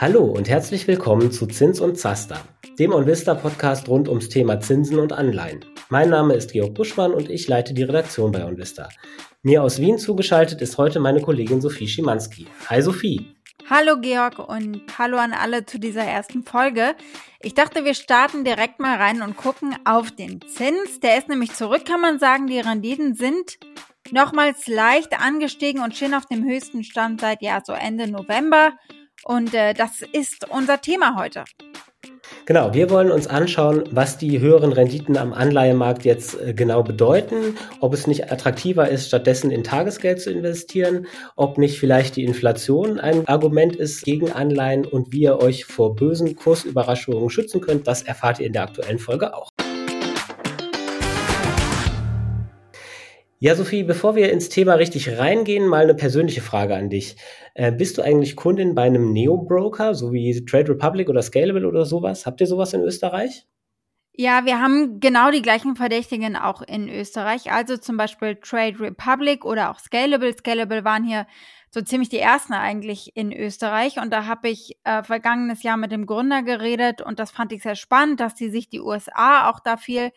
Hallo und herzlich willkommen zu Zins und Zaster, dem OnVista Podcast rund ums Thema Zinsen und Anleihen. Mein Name ist Georg Buschmann und ich leite die Redaktion bei OnVista. Mir aus Wien zugeschaltet ist heute meine Kollegin Sophie Schimanski. Hi Sophie. Hallo Georg und hallo an alle zu dieser ersten Folge. Ich dachte, wir starten direkt mal rein und gucken auf den Zins. Der ist nämlich zurück, kann man sagen. Die Renditen sind nochmals leicht angestiegen und stehen auf dem höchsten Stand seit ja so Ende November. Und äh, das ist unser Thema heute. Genau, wir wollen uns anschauen, was die höheren Renditen am Anleihemarkt jetzt äh, genau bedeuten, ob es nicht attraktiver ist, stattdessen in Tagesgeld zu investieren, ob nicht vielleicht die Inflation ein Argument ist gegen Anleihen und wie ihr euch vor bösen Kursüberraschungen schützen könnt, das erfahrt ihr in der aktuellen Folge auch. Ja, Sophie, bevor wir ins Thema richtig reingehen, mal eine persönliche Frage an dich. Äh, bist du eigentlich Kundin bei einem Neo-Broker, so wie Trade Republic oder Scalable oder sowas? Habt ihr sowas in Österreich? Ja, wir haben genau die gleichen Verdächtigen auch in Österreich. Also zum Beispiel Trade Republic oder auch Scalable. Scalable waren hier so ziemlich die ersten eigentlich in Österreich. Und da habe ich äh, vergangenes Jahr mit dem Gründer geredet und das fand ich sehr spannend, dass sie sich die USA auch da viel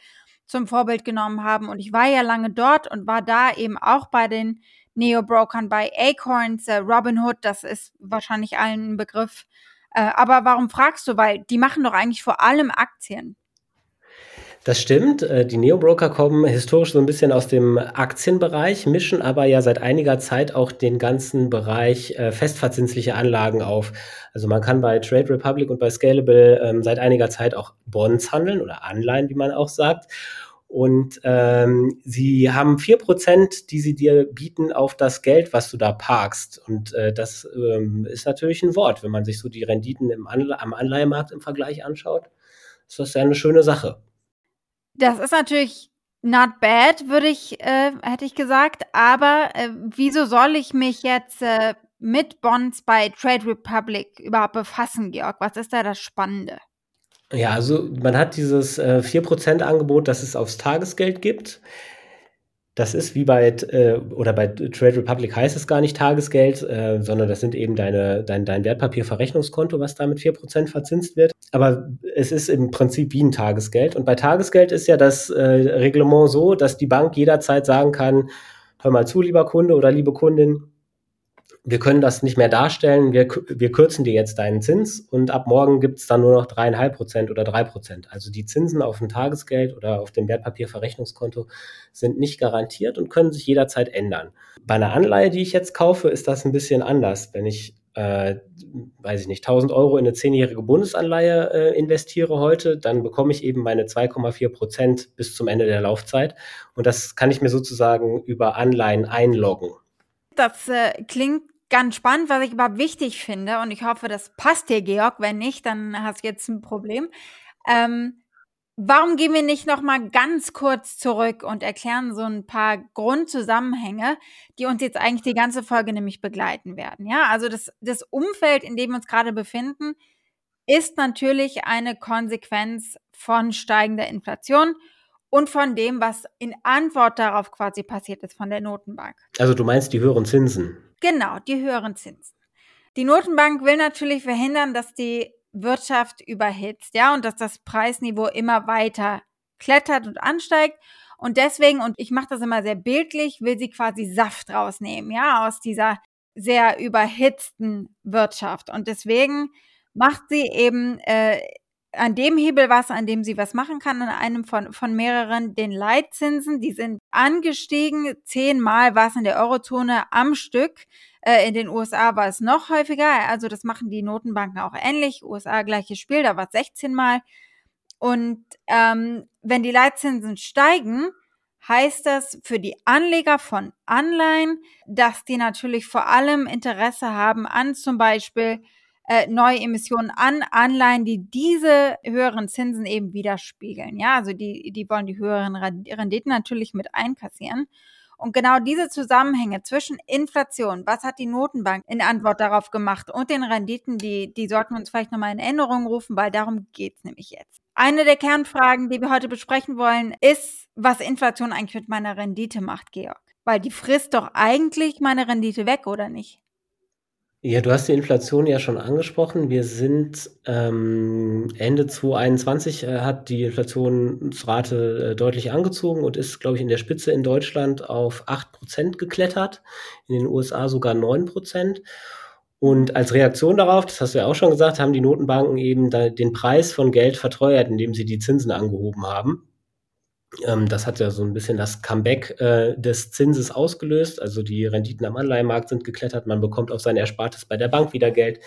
zum Vorbild genommen haben. Und ich war ja lange dort und war da eben auch bei den Neo-Brokern, bei Acorns, äh, Robinhood, das ist wahrscheinlich allen ein Begriff. Äh, aber warum fragst du? Weil die machen doch eigentlich vor allem Aktien. Das stimmt. Äh, die Neo-Broker kommen historisch so ein bisschen aus dem Aktienbereich, mischen aber ja seit einiger Zeit auch den ganzen Bereich äh, festverzinsliche Anlagen auf. Also man kann bei Trade Republic und bei Scalable ähm, seit einiger Zeit auch Bonds handeln oder Anleihen, wie man auch sagt. Und ähm, sie haben vier Prozent, die sie dir bieten auf das Geld, was du da parkst. Und äh, das ähm, ist natürlich ein Wort. Wenn man sich so die Renditen im Anle am Anleihemarkt im Vergleich anschaut, ist das ja eine schöne Sache. Das ist natürlich not bad, würde ich, äh, hätte ich gesagt. Aber äh, wieso soll ich mich jetzt äh, mit Bonds bei Trade Republic überhaupt befassen, Georg? Was ist da das Spannende? Ja, also man hat dieses äh, 4% Angebot, das es aufs Tagesgeld gibt. Das ist wie bei, äh, oder bei Trade Republic heißt es gar nicht Tagesgeld, äh, sondern das sind eben deine, dein, dein Wertpapierverrechnungskonto, was da mit 4% verzinst wird. Aber es ist im Prinzip wie ein Tagesgeld. Und bei Tagesgeld ist ja das äh, Reglement so, dass die Bank jederzeit sagen kann, hör mal zu, lieber Kunde oder liebe Kundin, wir können das nicht mehr darstellen, wir, wir kürzen dir jetzt deinen Zins und ab morgen gibt es dann nur noch dreieinhalb Prozent oder drei Prozent. Also die Zinsen auf dem Tagesgeld oder auf dem Wertpapierverrechnungskonto sind nicht garantiert und können sich jederzeit ändern. Bei einer Anleihe, die ich jetzt kaufe, ist das ein bisschen anders. Wenn ich, äh, weiß ich nicht, 1000 Euro in eine zehnjährige Bundesanleihe äh, investiere heute, dann bekomme ich eben meine 2,4 Prozent bis zum Ende der Laufzeit. Und das kann ich mir sozusagen über Anleihen einloggen. Das äh, klingt ganz spannend, was ich aber wichtig finde, und ich hoffe, das passt dir, Georg. Wenn nicht, dann hast du jetzt ein Problem. Ähm, warum gehen wir nicht noch mal ganz kurz zurück und erklären so ein paar Grundzusammenhänge, die uns jetzt eigentlich die ganze Folge nämlich begleiten werden? Ja, also das, das Umfeld, in dem wir uns gerade befinden, ist natürlich eine Konsequenz von steigender Inflation und von dem, was in Antwort darauf quasi passiert ist von der Notenbank. Also du meinst die höheren Zinsen? Genau, die höheren Zinsen. Die Notenbank will natürlich verhindern, dass die Wirtschaft überhitzt, ja, und dass das Preisniveau immer weiter klettert und ansteigt. Und deswegen, und ich mache das immer sehr bildlich, will sie quasi Saft rausnehmen, ja, aus dieser sehr überhitzten Wirtschaft. Und deswegen macht sie eben äh, an dem Hebel was, an dem sie was machen kann, an einem von, von mehreren, den Leitzinsen, die sind angestiegen, zehnmal war es in der Eurozone am Stück. Äh, in den USA war es noch häufiger, also das machen die Notenbanken auch ähnlich. USA gleiches Spiel, da war es 16 Mal. Und ähm, wenn die Leitzinsen steigen, heißt das für die Anleger von Anleihen, dass die natürlich vor allem Interesse haben an zum Beispiel äh, neue Emissionen an Anleihen, die diese höheren Zinsen eben widerspiegeln. Ja, also die, die wollen die höheren Renditen natürlich mit einkassieren. Und genau diese Zusammenhänge zwischen Inflation, was hat die Notenbank in Antwort darauf gemacht und den Renditen, die, die sollten wir uns vielleicht nochmal in Erinnerung rufen, weil darum geht's nämlich jetzt. Eine der Kernfragen, die wir heute besprechen wollen, ist, was Inflation eigentlich mit meiner Rendite macht, Georg. Weil die frisst doch eigentlich meine Rendite weg, oder nicht? Ja, du hast die Inflation ja schon angesprochen. Wir sind ähm, Ende 2021 äh, hat die Inflationsrate äh, deutlich angezogen und ist, glaube ich, in der Spitze in Deutschland auf 8% geklettert, in den USA sogar 9%. Und als Reaktion darauf, das hast du ja auch schon gesagt, haben die Notenbanken eben den Preis von Geld verteuert, indem sie die Zinsen angehoben haben. Ähm, das hat ja so ein bisschen das Comeback äh, des Zinses ausgelöst. Also die Renditen am Anleihenmarkt sind geklettert, man bekommt auf sein Erspartes bei der Bank wieder Geld,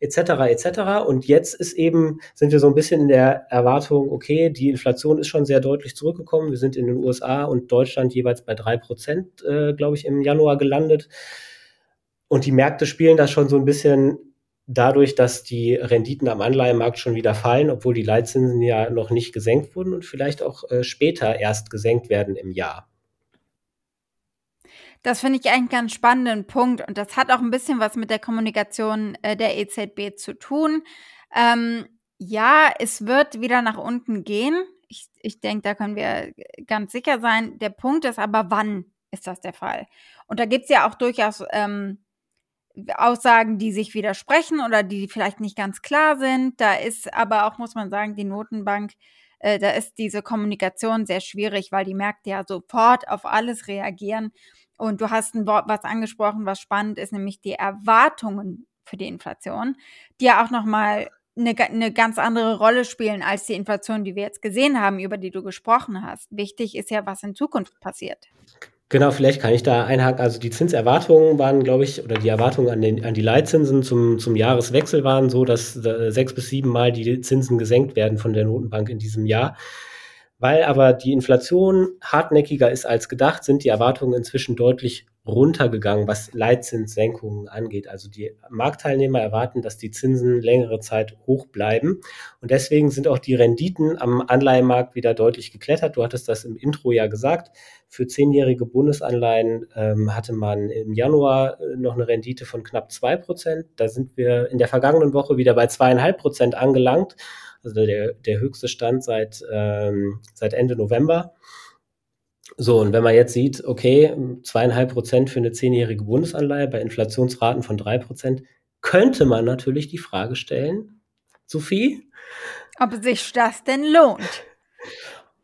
etc. etc. Und jetzt ist eben, sind wir so ein bisschen in der Erwartung, okay, die Inflation ist schon sehr deutlich zurückgekommen. Wir sind in den USA und Deutschland jeweils bei drei Prozent, äh, glaube ich, im Januar gelandet. Und die Märkte spielen das schon so ein bisschen dadurch, dass die Renditen am Anleihenmarkt schon wieder fallen, obwohl die Leitzinsen ja noch nicht gesenkt wurden und vielleicht auch äh, später erst gesenkt werden im Jahr. Das finde ich einen ganz spannenden Punkt und das hat auch ein bisschen was mit der Kommunikation äh, der EZB zu tun. Ähm, ja, es wird wieder nach unten gehen. Ich, ich denke, da können wir ganz sicher sein. Der Punkt ist aber, wann ist das der Fall? Und da gibt es ja auch durchaus ähm, Aussagen, die sich widersprechen oder die vielleicht nicht ganz klar sind. Da ist aber auch, muss man sagen, die Notenbank, äh, da ist diese Kommunikation sehr schwierig, weil die Märkte ja sofort auf alles reagieren. Und du hast ein Wort, was angesprochen, was spannend ist, nämlich die Erwartungen für die Inflation, die ja auch nochmal eine, eine ganz andere Rolle spielen als die Inflation, die wir jetzt gesehen haben, über die du gesprochen hast. Wichtig ist ja, was in Zukunft passiert. Genau, vielleicht kann ich da einhaken. Also die Zinserwartungen waren, glaube ich, oder die Erwartungen an, den, an die Leitzinsen zum, zum Jahreswechsel waren so, dass äh, sechs bis sieben Mal die Zinsen gesenkt werden von der Notenbank in diesem Jahr. Weil aber die Inflation hartnäckiger ist als gedacht, sind die Erwartungen inzwischen deutlich runtergegangen, was Leitzinssenkungen angeht. Also die Marktteilnehmer erwarten, dass die Zinsen längere Zeit hoch bleiben. Und deswegen sind auch die Renditen am Anleihenmarkt wieder deutlich geklettert. Du hattest das im Intro ja gesagt. Für zehnjährige Bundesanleihen ähm, hatte man im Januar äh, noch eine Rendite von knapp zwei Prozent. Da sind wir in der vergangenen Woche wieder bei zweieinhalb Prozent angelangt. Also der, der höchste Stand seit, ähm, seit Ende November. So, und wenn man jetzt sieht, okay, zweieinhalb Prozent für eine zehnjährige Bundesanleihe bei Inflationsraten von drei Prozent, könnte man natürlich die Frage stellen, Sophie? Ob sich das denn lohnt?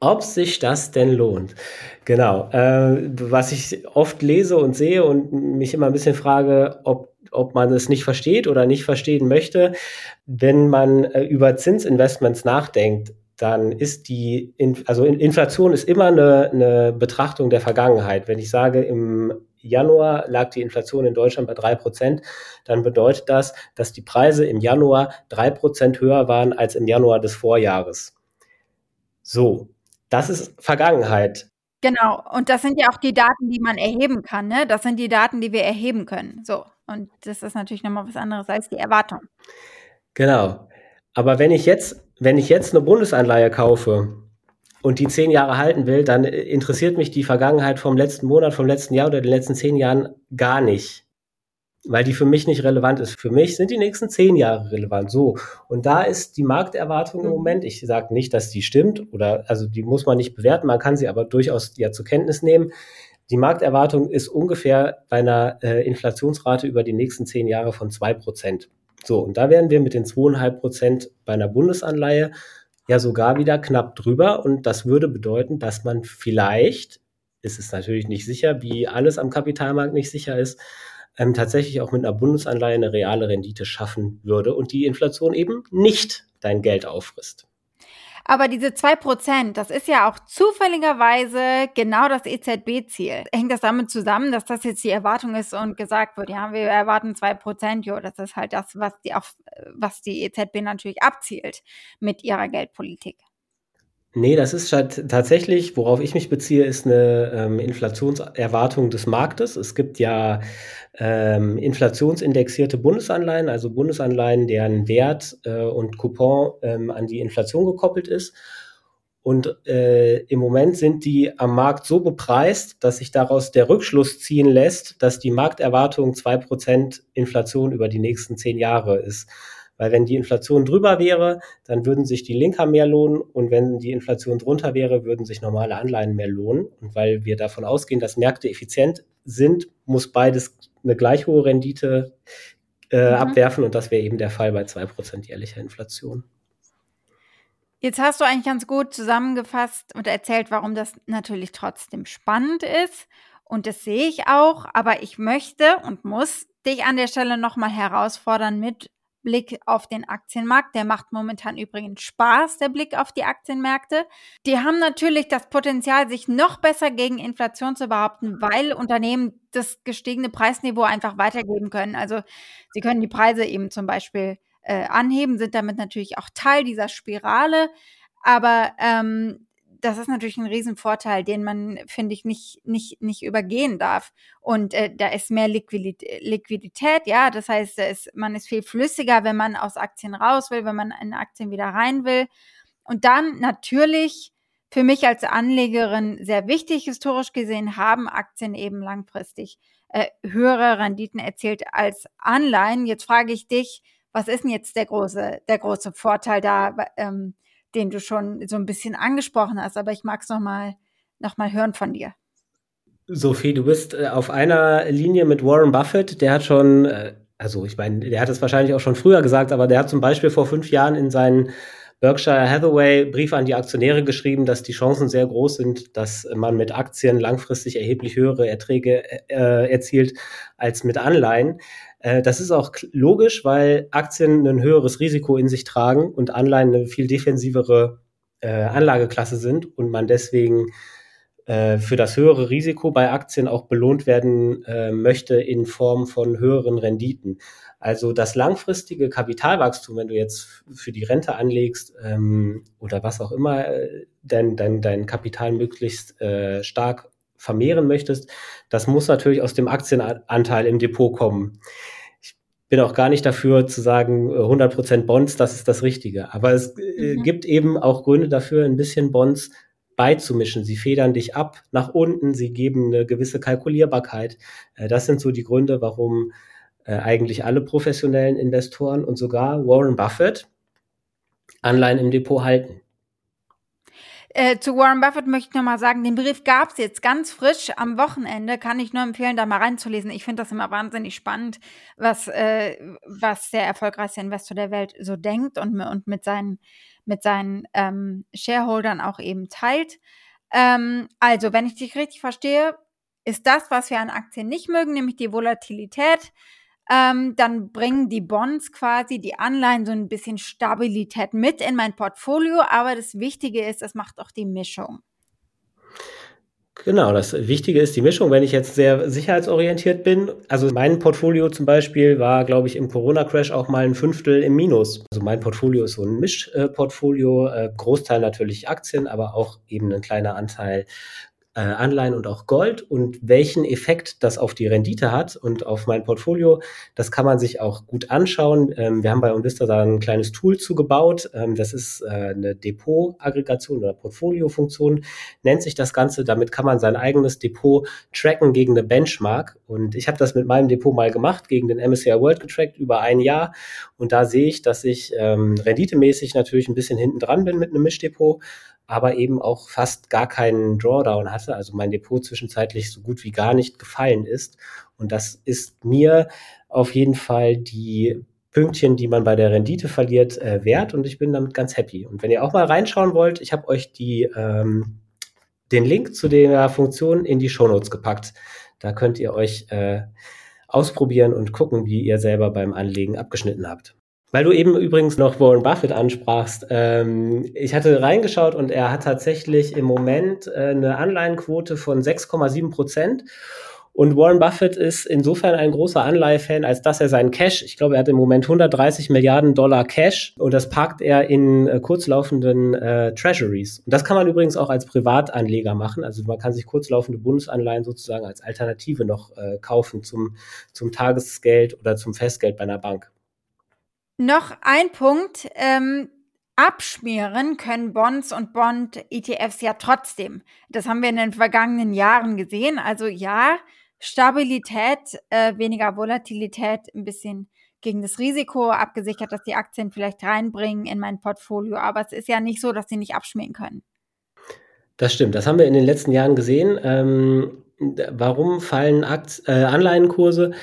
Ob sich das denn lohnt. Genau. Äh, was ich oft lese und sehe und mich immer ein bisschen frage, ob, ob man es nicht versteht oder nicht verstehen möchte, wenn man äh, über Zinsinvestments nachdenkt, dann ist die, also Inflation ist immer eine, eine Betrachtung der Vergangenheit. Wenn ich sage, im Januar lag die Inflation in Deutschland bei drei Prozent, dann bedeutet das, dass die Preise im Januar drei Prozent höher waren als im Januar des Vorjahres. So, das ist Vergangenheit. Genau, und das sind ja auch die Daten, die man erheben kann. Ne? Das sind die Daten, die wir erheben können. So, und das ist natürlich nochmal was anderes als die Erwartung. Genau. Aber wenn ich jetzt, wenn ich jetzt eine Bundesanleihe kaufe und die zehn Jahre halten will, dann interessiert mich die Vergangenheit vom letzten Monat, vom letzten Jahr oder den letzten zehn Jahren gar nicht weil die für mich nicht relevant ist. Für mich sind die nächsten zehn Jahre relevant. So. Und da ist die Markterwartung im mhm. Moment, ich sage nicht, dass die stimmt oder also die muss man nicht bewerten, man kann sie aber durchaus ja zur Kenntnis nehmen. Die Markterwartung ist ungefähr bei einer äh, Inflationsrate über die nächsten zehn Jahre von zwei Prozent. So, und da wären wir mit den zweieinhalb Prozent bei einer Bundesanleihe ja sogar wieder knapp drüber. Und das würde bedeuten, dass man vielleicht, ist es natürlich nicht sicher, wie alles am Kapitalmarkt nicht sicher ist, ähm, tatsächlich auch mit einer Bundesanleihe eine reale Rendite schaffen würde und die Inflation eben nicht dein Geld auffrisst. Aber diese zwei Prozent, das ist ja auch zufälligerweise genau das EZB-Ziel. Hängt das damit zusammen, dass das jetzt die Erwartung ist und gesagt wird, ja, wir erwarten zwei Prozent, jo, das ist halt das, was die, auf, was die EZB natürlich abzielt mit ihrer Geldpolitik. Nee, das ist halt tatsächlich, worauf ich mich beziehe, ist eine ähm, Inflationserwartung des Marktes. Es gibt ja ähm, inflationsindexierte Bundesanleihen, also Bundesanleihen, deren Wert äh, und Coupon ähm, an die Inflation gekoppelt ist. Und äh, im Moment sind die am Markt so bepreist, dass sich daraus der Rückschluss ziehen lässt, dass die Markterwartung zwei Prozent Inflation über die nächsten zehn Jahre ist. Weil wenn die Inflation drüber wäre, dann würden sich die Linker mehr lohnen und wenn die Inflation drunter wäre, würden sich normale Anleihen mehr lohnen. Und weil wir davon ausgehen, dass Märkte effizient sind, muss beides eine gleich hohe Rendite äh, mhm. abwerfen und das wäre eben der Fall bei 2% jährlicher Inflation. Jetzt hast du eigentlich ganz gut zusammengefasst und erzählt, warum das natürlich trotzdem spannend ist. Und das sehe ich auch, aber ich möchte und muss dich an der Stelle nochmal herausfordern mit Blick auf den Aktienmarkt. Der macht momentan übrigens Spaß, der Blick auf die Aktienmärkte. Die haben natürlich das Potenzial, sich noch besser gegen Inflation zu behaupten, weil Unternehmen das gestiegene Preisniveau einfach weitergeben können. Also sie können die Preise eben zum Beispiel äh, anheben, sind damit natürlich auch Teil dieser Spirale. Aber ähm, das ist natürlich ein Riesenvorteil, den man, finde ich, nicht, nicht, nicht übergehen darf. Und äh, da ist mehr Liquidität, Liquidität, ja. Das heißt, ist, man ist viel flüssiger, wenn man aus Aktien raus will, wenn man in Aktien wieder rein will. Und dann natürlich für mich als Anlegerin sehr wichtig, historisch gesehen, haben Aktien eben langfristig äh, höhere Renditen erzielt als Anleihen. Jetzt frage ich dich, was ist denn jetzt der große, der große Vorteil da, ähm, den du schon so ein bisschen angesprochen hast? Aber ich mag es nochmal noch mal hören von dir. Sophie, du bist äh, auf einer Linie mit Warren Buffett. Der hat schon, äh, also ich meine, der hat es wahrscheinlich auch schon früher gesagt, aber der hat zum Beispiel vor fünf Jahren in seinen Berkshire Hathaway Brief an die Aktionäre geschrieben, dass die Chancen sehr groß sind, dass man mit Aktien langfristig erheblich höhere Erträge äh, erzielt als mit Anleihen. Äh, das ist auch logisch, weil Aktien ein höheres Risiko in sich tragen und Anleihen eine viel defensivere äh, Anlageklasse sind und man deswegen äh, für das höhere Risiko bei Aktien auch belohnt werden möchte in Form von höheren Renditen. Also das langfristige Kapitalwachstum, wenn du jetzt für die Rente anlegst ähm, oder was auch immer, dein, dein, dein Kapital möglichst äh, stark vermehren möchtest, das muss natürlich aus dem Aktienanteil im Depot kommen. Ich bin auch gar nicht dafür zu sagen, 100% äh, Bonds, das ist das Richtige. Aber es äh, mhm. gibt eben auch Gründe dafür, ein bisschen Bonds beizumischen. Sie federn dich ab nach unten, sie geben eine gewisse Kalkulierbarkeit. Äh, das sind so die Gründe, warum eigentlich alle professionellen Investoren und sogar Warren Buffett Anleihen im Depot halten. Äh, zu Warren Buffett möchte ich nochmal sagen, den Brief gab es jetzt ganz frisch am Wochenende. Kann ich nur empfehlen, da mal reinzulesen. Ich finde das immer wahnsinnig spannend, was, äh, was der erfolgreichste Investor der Welt so denkt und, und mit seinen, mit seinen ähm, Shareholdern auch eben teilt. Ähm, also, wenn ich dich richtig verstehe, ist das, was wir an Aktien nicht mögen, nämlich die Volatilität, ähm, dann bringen die Bonds quasi, die Anleihen so ein bisschen Stabilität mit in mein Portfolio. Aber das Wichtige ist, es macht auch die Mischung. Genau, das Wichtige ist die Mischung. Wenn ich jetzt sehr sicherheitsorientiert bin, also mein Portfolio zum Beispiel war, glaube ich, im Corona-Crash auch mal ein Fünftel im Minus. Also mein Portfolio ist so ein Mischportfolio, äh, Großteil natürlich Aktien, aber auch eben ein kleiner Anteil äh, Anleihen und auch Gold und welchen Effekt das auf die Rendite hat und auf mein Portfolio, das kann man sich auch gut anschauen. Ähm, wir haben bei Unvista da ein kleines Tool zugebaut. Ähm, das ist äh, eine Depot-Aggregation oder Portfolio-Funktion, nennt sich das Ganze. Damit kann man sein eigenes Depot tracken gegen eine Benchmark. Und ich habe das mit meinem Depot mal gemacht, gegen den MSCI World getrackt über ein Jahr. Und da sehe ich, dass ich ähm, renditemäßig natürlich ein bisschen hinten dran bin mit einem Mischdepot, aber eben auch fast gar keinen Drawdown hatte, also mein Depot zwischenzeitlich so gut wie gar nicht gefallen ist. Und das ist mir auf jeden Fall die Pünktchen, die man bei der Rendite verliert, äh, wert und ich bin damit ganz happy. Und wenn ihr auch mal reinschauen wollt, ich habe euch die, ähm, den Link zu der Funktion in die Shownotes gepackt. Da könnt ihr euch äh, ausprobieren und gucken, wie ihr selber beim Anlegen abgeschnitten habt. Weil du eben übrigens noch Warren Buffett ansprachst. Ähm, ich hatte reingeschaut und er hat tatsächlich im Moment äh, eine Anleihenquote von 6,7 Prozent. Und Warren Buffett ist insofern ein großer Anleihefan, als dass er seinen Cash, ich glaube, er hat im Moment 130 Milliarden Dollar Cash und das parkt er in äh, kurzlaufenden äh, Treasuries. Und das kann man übrigens auch als Privatanleger machen. Also man kann sich kurzlaufende Bundesanleihen sozusagen als Alternative noch äh, kaufen zum, zum Tagesgeld oder zum Festgeld bei einer Bank. Noch ein Punkt. Ähm, abschmieren können Bonds und Bond-ETFs ja trotzdem. Das haben wir in den vergangenen Jahren gesehen. Also ja, Stabilität, äh, weniger Volatilität, ein bisschen gegen das Risiko abgesichert, dass die Aktien vielleicht reinbringen in mein Portfolio. Aber es ist ja nicht so, dass sie nicht abschmieren können. Das stimmt. Das haben wir in den letzten Jahren gesehen. Ähm, warum fallen Akt, äh, Anleihenkurse?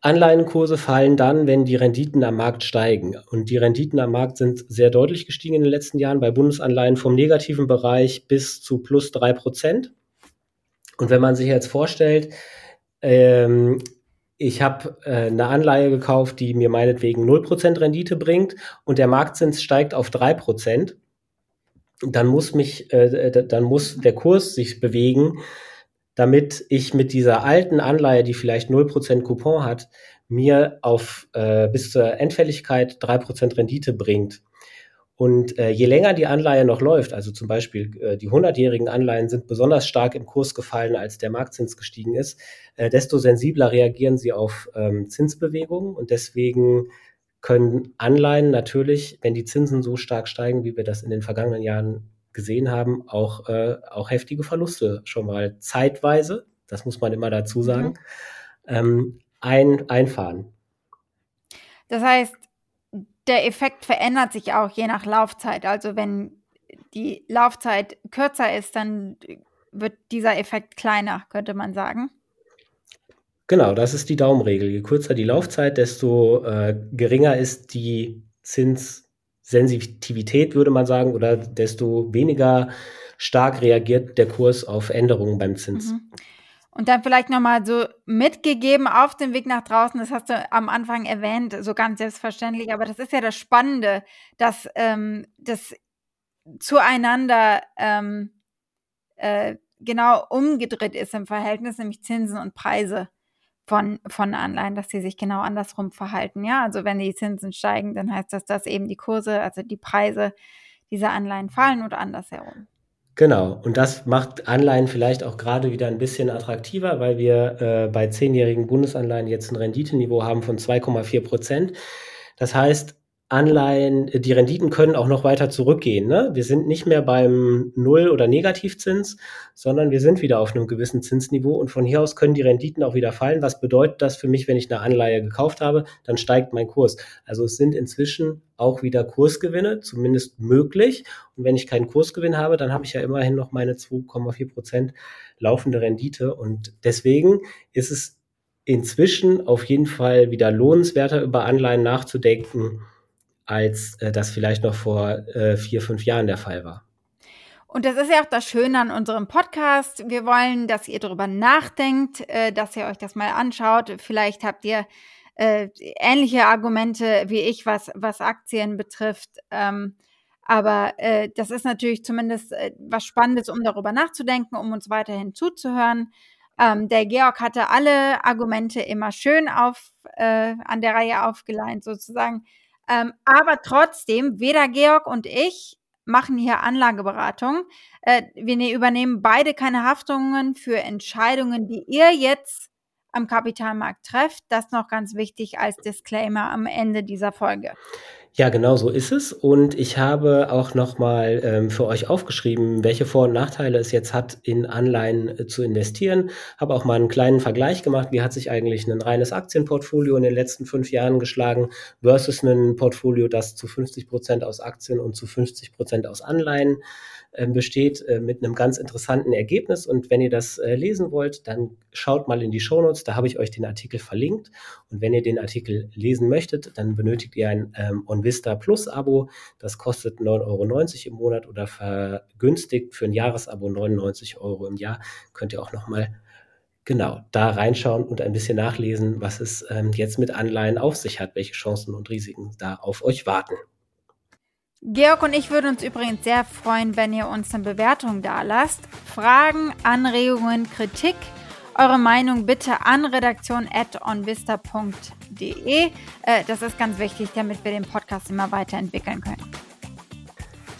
Anleihenkurse fallen dann, wenn die Renditen am Markt steigen. Und die Renditen am Markt sind sehr deutlich gestiegen in den letzten Jahren bei Bundesanleihen vom negativen Bereich bis zu plus drei Prozent. Und wenn man sich jetzt vorstellt, ähm, ich habe äh, eine Anleihe gekauft, die mir meinetwegen 0% Rendite bringt und der Marktzins steigt auf 3%, dann muss mich, äh, dann muss der Kurs sich bewegen, damit ich mit dieser alten Anleihe, die vielleicht 0% Coupon hat, mir auf äh, bis zur Endfälligkeit 3% Rendite bringt. Und äh, je länger die Anleihe noch läuft, also zum Beispiel äh, die 100-jährigen Anleihen sind besonders stark im Kurs gefallen, als der Marktzins gestiegen ist, äh, desto sensibler reagieren sie auf ähm, Zinsbewegungen. Und deswegen können Anleihen natürlich, wenn die Zinsen so stark steigen, wie wir das in den vergangenen Jahren gesehen haben, auch, äh, auch heftige Verluste schon mal zeitweise, das muss man immer dazu sagen, mhm. ähm, ein, einfahren. Das heißt, der Effekt verändert sich auch je nach Laufzeit. Also wenn die Laufzeit kürzer ist, dann wird dieser Effekt kleiner, könnte man sagen. Genau, das ist die Daumenregel. Je kürzer die Laufzeit, desto äh, geringer ist die Zins, Sensitivität, würde man sagen, oder desto weniger stark reagiert der Kurs auf Änderungen beim Zins. Mhm. Und dann vielleicht nochmal so mitgegeben auf dem Weg nach draußen, das hast du am Anfang erwähnt, so ganz selbstverständlich, aber das ist ja das Spannende, dass ähm, das zueinander ähm, äh, genau umgedreht ist im Verhältnis, nämlich Zinsen und Preise von, von Anleihen, dass sie sich genau andersrum verhalten. Ja, also wenn die Zinsen steigen, dann heißt das, dass eben die Kurse, also die Preise dieser Anleihen fallen oder andersherum. Genau, und das macht Anleihen vielleicht auch gerade wieder ein bisschen attraktiver, weil wir äh, bei zehnjährigen Bundesanleihen jetzt ein Renditeniveau haben von 2,4 Prozent. Das heißt, Anleihen, die Renditen können auch noch weiter zurückgehen. Ne? Wir sind nicht mehr beim Null- oder Negativzins, sondern wir sind wieder auf einem gewissen Zinsniveau und von hier aus können die Renditen auch wieder fallen. Was bedeutet das für mich, wenn ich eine Anleihe gekauft habe? Dann steigt mein Kurs. Also es sind inzwischen auch wieder Kursgewinne, zumindest möglich. Und wenn ich keinen Kursgewinn habe, dann habe ich ja immerhin noch meine 2,4 Prozent laufende Rendite. Und deswegen ist es inzwischen auf jeden Fall wieder lohnenswerter, über Anleihen nachzudenken als äh, das vielleicht noch vor äh, vier, fünf Jahren der Fall war. Und das ist ja auch das Schöne an unserem Podcast. Wir wollen, dass ihr darüber nachdenkt, äh, dass ihr euch das mal anschaut. Vielleicht habt ihr äh, ähnliche Argumente wie ich, was, was Aktien betrifft. Ähm, aber äh, das ist natürlich zumindest äh, was Spannendes, um darüber nachzudenken, um uns weiterhin zuzuhören. Ähm, der Georg hatte alle Argumente immer schön auf, äh, an der Reihe aufgeleint, sozusagen. Ähm, aber trotzdem, weder Georg und ich machen hier Anlageberatung. Äh, wir ne-, übernehmen beide keine Haftungen für Entscheidungen, die ihr jetzt am Kapitalmarkt trefft. Das noch ganz wichtig als Disclaimer am Ende dieser Folge. Ja, genau so ist es. Und ich habe auch nochmal ähm, für euch aufgeschrieben, welche Vor- und Nachteile es jetzt hat, in Anleihen äh, zu investieren. Habe auch mal einen kleinen Vergleich gemacht, wie hat sich eigentlich ein reines Aktienportfolio in den letzten fünf Jahren geschlagen versus ein Portfolio, das zu 50 Prozent aus Aktien und zu 50 Prozent aus Anleihen besteht äh, mit einem ganz interessanten Ergebnis. Und wenn ihr das äh, lesen wollt, dann schaut mal in die Shownotes, da habe ich euch den Artikel verlinkt. Und wenn ihr den Artikel lesen möchtet, dann benötigt ihr ein ähm, OnVista Plus Abo. Das kostet 9,90 Euro im Monat oder vergünstigt für ein Jahresabo 99 Euro im Jahr. Könnt ihr auch nochmal genau da reinschauen und ein bisschen nachlesen, was es ähm, jetzt mit Anleihen auf sich hat, welche Chancen und Risiken da auf euch warten. Georg und ich würden uns übrigens sehr freuen, wenn ihr uns eine Bewertung da lasst. Fragen, Anregungen, Kritik, eure Meinung bitte an redaktion.onvista.de. Äh, das ist ganz wichtig, damit wir den Podcast immer weiterentwickeln können.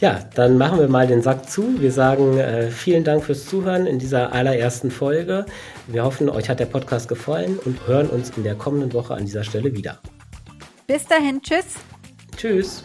Ja, dann machen wir mal den Sack zu. Wir sagen äh, vielen Dank fürs Zuhören in dieser allerersten Folge. Wir hoffen, euch hat der Podcast gefallen und hören uns in der kommenden Woche an dieser Stelle wieder. Bis dahin, tschüss. Tschüss.